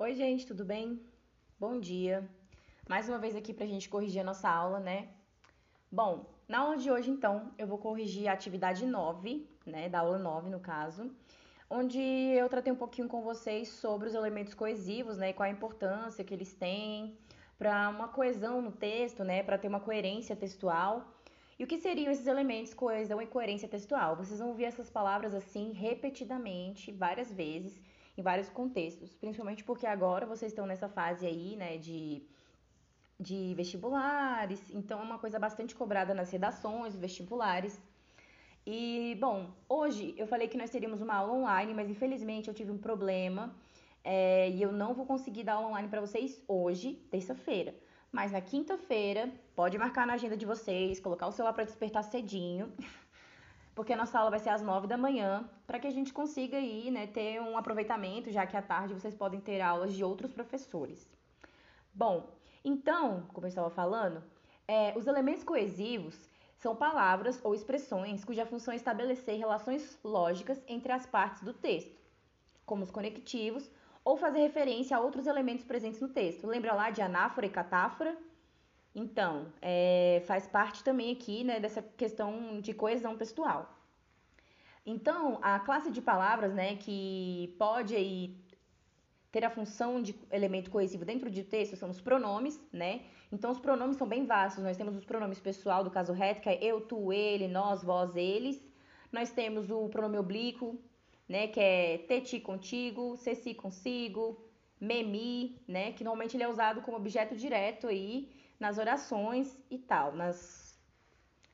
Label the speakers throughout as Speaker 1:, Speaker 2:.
Speaker 1: Oi, gente, tudo bem? Bom dia. Mais uma vez aqui pra gente corrigir a nossa aula, né? Bom, na aula de hoje, então, eu vou corrigir a atividade 9, né, da aula 9, no caso, onde eu tratei um pouquinho com vocês sobre os elementos coesivos, né, e qual a importância que eles têm para uma coesão no texto, né, para ter uma coerência textual. E o que seriam esses elementos coesão e coerência textual? Vocês vão ouvir essas palavras assim repetidamente, várias vezes, em vários contextos, principalmente porque agora vocês estão nessa fase aí, né, de, de vestibulares, então é uma coisa bastante cobrada nas redações, vestibulares. E, bom, hoje eu falei que nós teríamos uma aula online, mas infelizmente eu tive um problema é, e eu não vou conseguir dar aula online para vocês hoje, terça-feira. Mas na quinta-feira, pode marcar na agenda de vocês, colocar o celular para despertar cedinho porque a nossa aula vai ser às 9 da manhã, para que a gente consiga aí, né, ter um aproveitamento, já que à tarde vocês podem ter aulas de outros professores. Bom, então, como eu estava falando, é, os elementos coesivos são palavras ou expressões cuja função é estabelecer relações lógicas entre as partes do texto, como os conectivos, ou fazer referência a outros elementos presentes no texto. Lembra lá de anáfora e catáfora? Então, é, faz parte também aqui né, dessa questão de coesão textual. Então, a classe de palavras né, que pode aí, ter a função de elemento coesivo dentro de texto são os pronomes, né? Então, os pronomes são bem vastos. Nós temos os pronomes pessoal, do caso reto, que é eu, tu, ele, nós, vós, eles. Nós temos o pronome oblíquo, né, que é te, ti, contigo, se, si, consigo, me, mi, né, que normalmente ele é usado como objeto direto aí nas orações e tal, nas,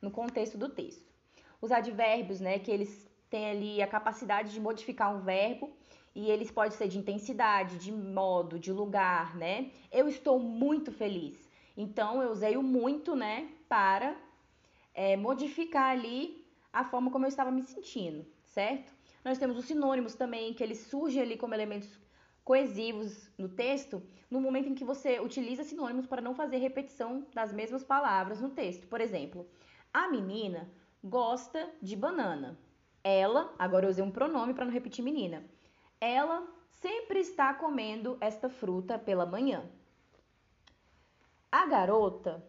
Speaker 1: no contexto do texto. Os advérbios, né, que eles têm ali a capacidade de modificar um verbo e eles podem ser de intensidade, de modo, de lugar, né? Eu estou muito feliz. Então eu usei o muito, né, para é, modificar ali a forma como eu estava me sentindo, certo? Nós temos os sinônimos também, que eles surgem ali como elementos coesivos no texto no momento em que você utiliza sinônimos para não fazer repetição das mesmas palavras no texto. Por exemplo, a menina gosta de banana. Ela, agora eu usei um pronome para não repetir menina. Ela sempre está comendo esta fruta pela manhã. A garota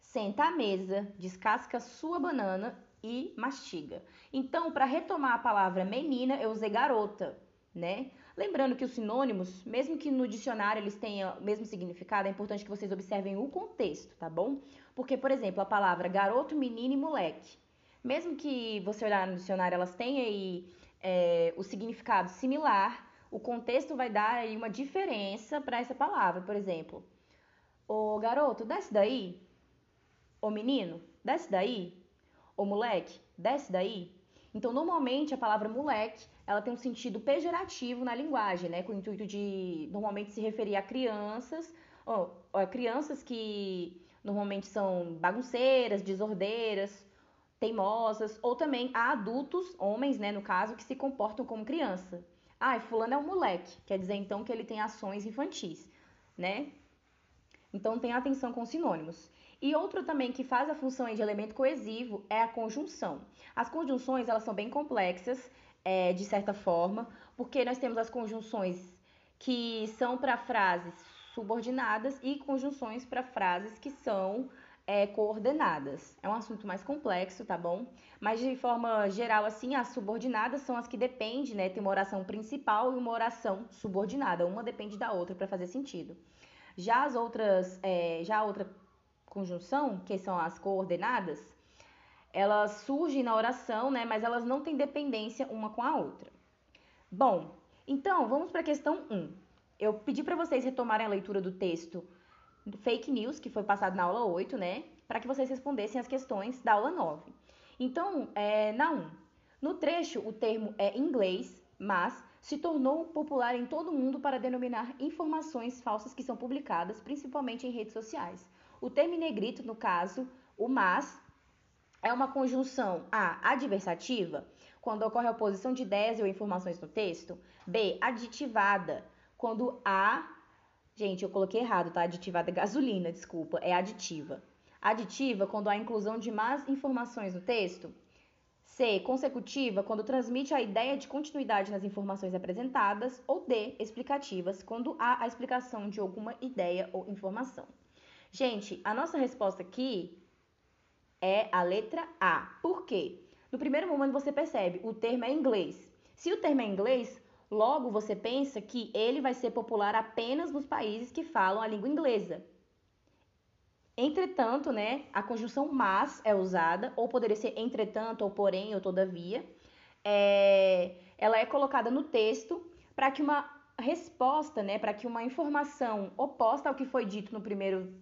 Speaker 1: senta à mesa, descasca sua banana e mastiga. Então, para retomar a palavra menina, eu usei garota, né? Lembrando que os sinônimos, mesmo que no dicionário eles tenham o mesmo significado, é importante que vocês observem o contexto, tá bom? Porque, por exemplo, a palavra garoto, menino e moleque, mesmo que você olhar no dicionário, elas tenham aí é, o significado similar, o contexto vai dar aí uma diferença para essa palavra. Por exemplo, o garoto, desce daí. O menino, desce daí. O moleque, desce daí. Então, normalmente, a palavra moleque ela tem um sentido pejorativo na linguagem, né? Com o intuito de normalmente se referir a crianças, ou, ou a crianças que normalmente são bagunceiras, desordeiras, teimosas, ou também a adultos, homens, né, no caso, que se comportam como criança. Ah, fulano é um moleque, quer dizer então que ele tem ações infantis, né? Então tenha atenção com sinônimos. E outro também que faz a função de elemento coesivo é a conjunção. As conjunções elas são bem complexas é, de certa forma, porque nós temos as conjunções que são para frases subordinadas e conjunções para frases que são é, coordenadas. É um assunto mais complexo, tá bom? Mas de forma geral, assim, as subordinadas são as que dependem, né? Tem uma oração principal e uma oração subordinada. Uma depende da outra para fazer sentido. Já as outras, é, já a outra conjunção, que são as coordenadas, elas surgem na oração, né, mas elas não têm dependência uma com a outra. Bom, então vamos para a questão 1. Eu pedi para vocês retomarem a leitura do texto Fake News, que foi passado na aula 8, né, para que vocês respondessem as questões da aula 9. Então, é, na 1, no trecho o termo é inglês, mas se tornou popular em todo o mundo para denominar informações falsas que são publicadas, principalmente em redes sociais. O termo negrito, no caso, o mas, é uma conjunção A. Adversativa, quando ocorre a oposição de ideias ou informações no texto. B. Aditivada, quando A. Gente, eu coloquei errado, tá? Aditivada é gasolina, desculpa, é aditiva. Aditiva, quando há inclusão de más informações no texto. C. Consecutiva, quando transmite a ideia de continuidade nas informações apresentadas. Ou D. Explicativas, quando há a explicação de alguma ideia ou informação. Gente, a nossa resposta aqui é a letra A. Por quê? No primeiro momento você percebe, o termo é inglês. Se o termo é inglês, logo você pensa que ele vai ser popular apenas nos países que falam a língua inglesa. Entretanto, né, a conjunção mas é usada, ou poderia ser entretanto, ou porém, ou todavia. É, ela é colocada no texto para que uma resposta, né, para que uma informação oposta ao que foi dito no primeiro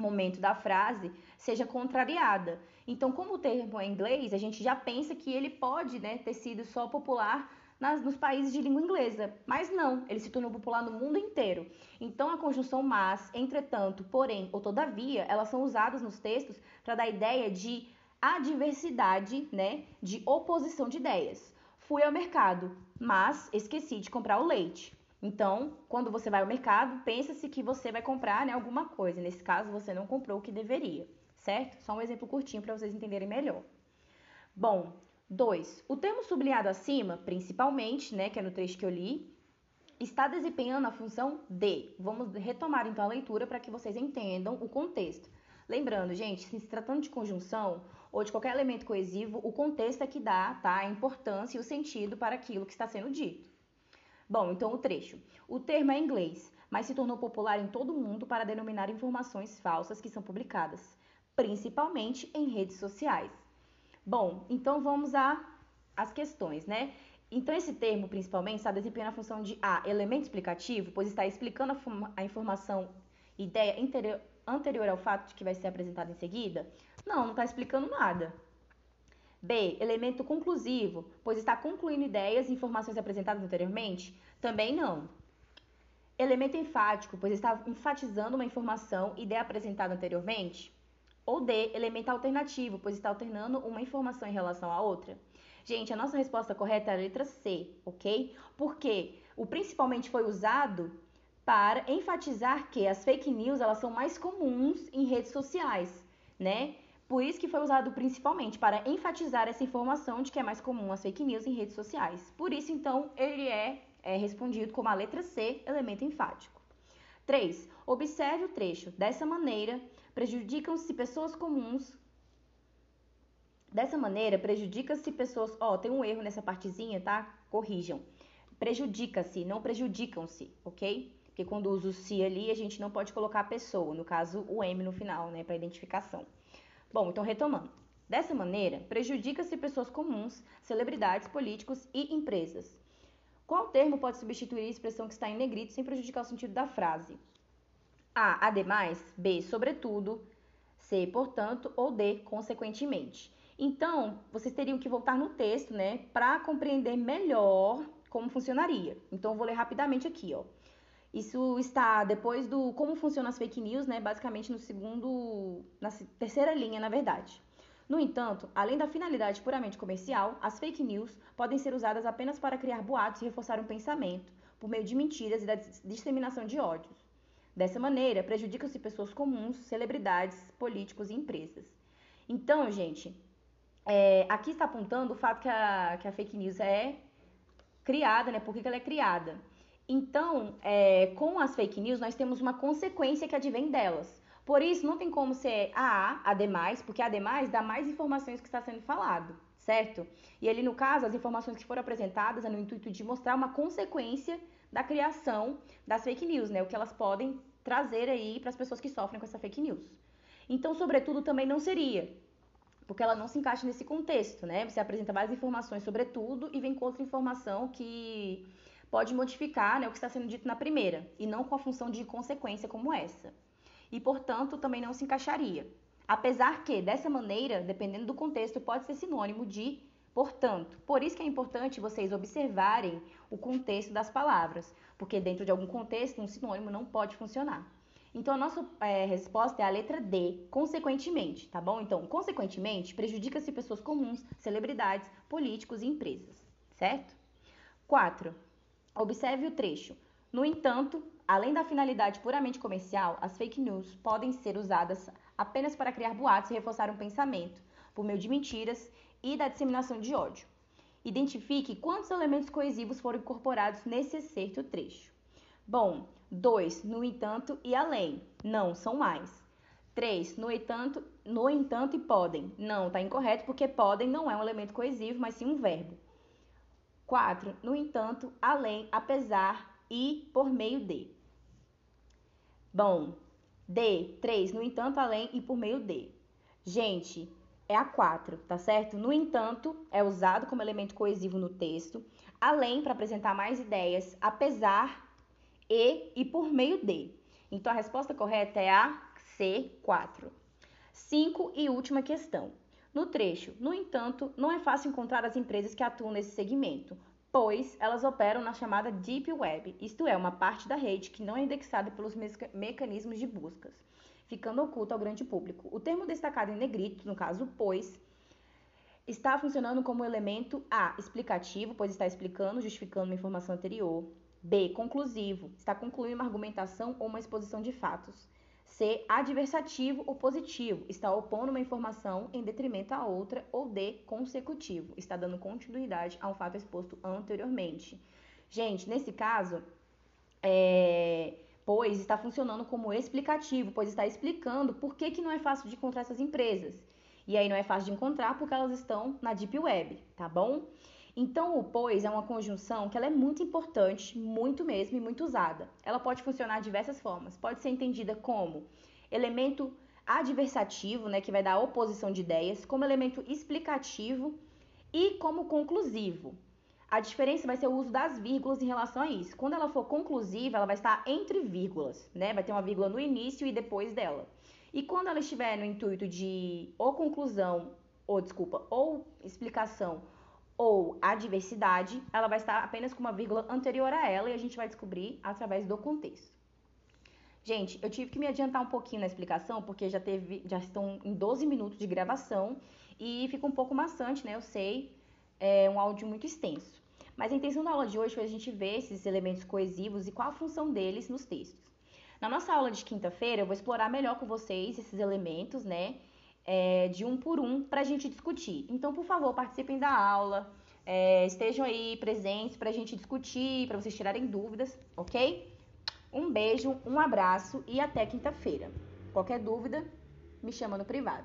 Speaker 1: momento da frase seja contrariada. Então, como o termo é inglês, a gente já pensa que ele pode né, ter sido só popular nas, nos países de língua inglesa. Mas não, ele se tornou popular no mundo inteiro. Então, a conjunção mas, entretanto, porém ou todavia, elas são usadas nos textos para dar ideia de adversidade, né, de oposição de ideias. Fui ao mercado, mas esqueci de comprar o leite. Então, quando você vai ao mercado, pensa-se que você vai comprar né, alguma coisa. Nesse caso, você não comprou o que deveria, certo? Só um exemplo curtinho para vocês entenderem melhor. Bom, 2. O termo sublinhado acima, principalmente, né, que é no trecho que eu li, está desempenhando a função de. Vamos retomar então a leitura para que vocês entendam o contexto. Lembrando, gente, se tratando de conjunção ou de qualquer elemento coesivo, o contexto é que dá tá, a importância e o sentido para aquilo que está sendo dito. Bom, então o trecho. O termo é inglês, mas se tornou popular em todo o mundo para denominar informações falsas que são publicadas, principalmente em redes sociais. Bom, então vamos às questões, né? Então, esse termo, principalmente, está desempenhando a função de A, elemento explicativo, pois está explicando a, a informação, ideia interior, anterior ao fato de que vai ser apresentado em seguida? Não, não está explicando nada. B, elemento conclusivo, pois está concluindo ideias e informações apresentadas anteriormente? Também não. Elemento enfático, pois está enfatizando uma informação e ideia apresentada anteriormente? Ou D, elemento alternativo, pois está alternando uma informação em relação à outra? Gente, a nossa resposta correta é a letra C, ok? Porque o principalmente foi usado para enfatizar que as fake news elas são mais comuns em redes sociais, né? Por isso que foi usado principalmente para enfatizar essa informação de que é mais comum as fake news em redes sociais. Por isso, então, ele é, é respondido como a letra C, elemento enfático. 3. Observe o trecho. Dessa maneira, prejudicam-se pessoas comuns. Dessa maneira, prejudica-se pessoas. Ó, oh, tem um erro nessa partezinha, tá? Corrijam. Prejudica-se, não prejudicam-se, ok? Porque quando usa o se ali, a gente não pode colocar a pessoa, no caso, o M no final, né, para identificação. Bom, então retomando. Dessa maneira, prejudica-se pessoas comuns, celebridades, políticos e empresas. Qual termo pode substituir a expressão que está em negrito sem prejudicar o sentido da frase? A. Ademais. B. Sobretudo. C. Portanto. Ou D. Consequentemente. Então, vocês teriam que voltar no texto, né, para compreender melhor como funcionaria. Então, eu vou ler rapidamente aqui, ó. Isso está depois do como funcionam as fake news, né, basicamente no segundo, na terceira linha, na verdade. No entanto, além da finalidade puramente comercial, as fake news podem ser usadas apenas para criar boatos e reforçar um pensamento, por meio de mentiras e da disseminação de ódios. Dessa maneira, prejudicam-se pessoas comuns, celebridades, políticos e empresas. Então, gente, é, aqui está apontando o fato que a, que a fake news é criada, né? Por que, ela é criada? Então, é, com as fake news, nós temos uma consequência que advém delas. Por isso, não tem como ser a A, a demais, porque a demais dá mais informações que está sendo falado, certo? E ali, no caso, as informações que foram apresentadas é no intuito de mostrar uma consequência da criação das fake news, né? O que elas podem trazer aí para as pessoas que sofrem com essa fake news. Então, sobretudo, também não seria, porque ela não se encaixa nesse contexto, né? Você apresenta várias informações sobre tudo e vem com outra informação que pode modificar né, o que está sendo dito na primeira, e não com a função de consequência como essa. E, portanto, também não se encaixaria. Apesar que, dessa maneira, dependendo do contexto, pode ser sinônimo de portanto. Por isso que é importante vocês observarem o contexto das palavras, porque dentro de algum contexto um sinônimo não pode funcionar. Então a nossa é, resposta é a letra D, consequentemente, tá bom? Então, consequentemente, prejudica-se pessoas comuns, celebridades, políticos e empresas, certo? 4. Observe o trecho. No entanto, além da finalidade puramente comercial, as fake news podem ser usadas apenas para criar boatos e reforçar um pensamento, por meio de mentiras e da disseminação de ódio. Identifique quantos elementos coesivos foram incorporados nesse excerto trecho. Bom, 2. No entanto e além. Não, são mais. 3. No entanto, no entanto e podem. Não, está incorreto porque podem não é um elemento coesivo, mas sim um verbo. 4. No entanto, além, apesar e por meio de. Bom, D. 3. No entanto, além e por meio de. Gente, é a 4, tá certo? No entanto, é usado como elemento coesivo no texto, além para apresentar mais ideias, apesar e e por meio de. Então a resposta correta é a C4. Cinco e última questão. No trecho, no entanto, não é fácil encontrar as empresas que atuam nesse segmento, pois elas operam na chamada Deep Web, isto é, uma parte da rede que não é indexada pelos mecanismos de buscas ficando oculto ao grande público. O termo destacado em negrito, no caso pois, está funcionando como elemento A, explicativo, pois está explicando, justificando uma informação anterior. B, conclusivo, está concluindo uma argumentação ou uma exposição de fatos. C, adversativo ou positivo, está opondo uma informação em detrimento a outra. Ou D, consecutivo, está dando continuidade a um fato exposto anteriormente. Gente, nesse caso, é pois está funcionando como explicativo, pois está explicando por que, que não é fácil de encontrar essas empresas. E aí não é fácil de encontrar porque elas estão na Deep Web, tá bom? Então, o pois é uma conjunção que ela é muito importante, muito mesmo e muito usada. Ela pode funcionar de diversas formas. Pode ser entendida como elemento adversativo, né, que vai dar oposição de ideias, como elemento explicativo e como conclusivo. A diferença vai ser o uso das vírgulas em relação a isso. Quando ela for conclusiva, ela vai estar entre vírgulas, né? Vai ter uma vírgula no início e depois dela. E quando ela estiver no intuito de ou conclusão, ou desculpa, ou explicação, ou adversidade, ela vai estar apenas com uma vírgula anterior a ela e a gente vai descobrir através do contexto. Gente, eu tive que me adiantar um pouquinho na explicação, porque já teve, já estão em 12 minutos de gravação e fica um pouco maçante, né? Eu sei, é um áudio muito extenso. Mas a intenção da aula de hoje foi a gente ver esses elementos coesivos e qual a função deles nos textos. Na nossa aula de quinta-feira, eu vou explorar melhor com vocês esses elementos, né? É, de um por um, para a gente discutir. Então, por favor, participem da aula, é, estejam aí presentes para a gente discutir, para vocês tirarem dúvidas, ok? Um beijo, um abraço e até quinta-feira. Qualquer dúvida, me chama no privado.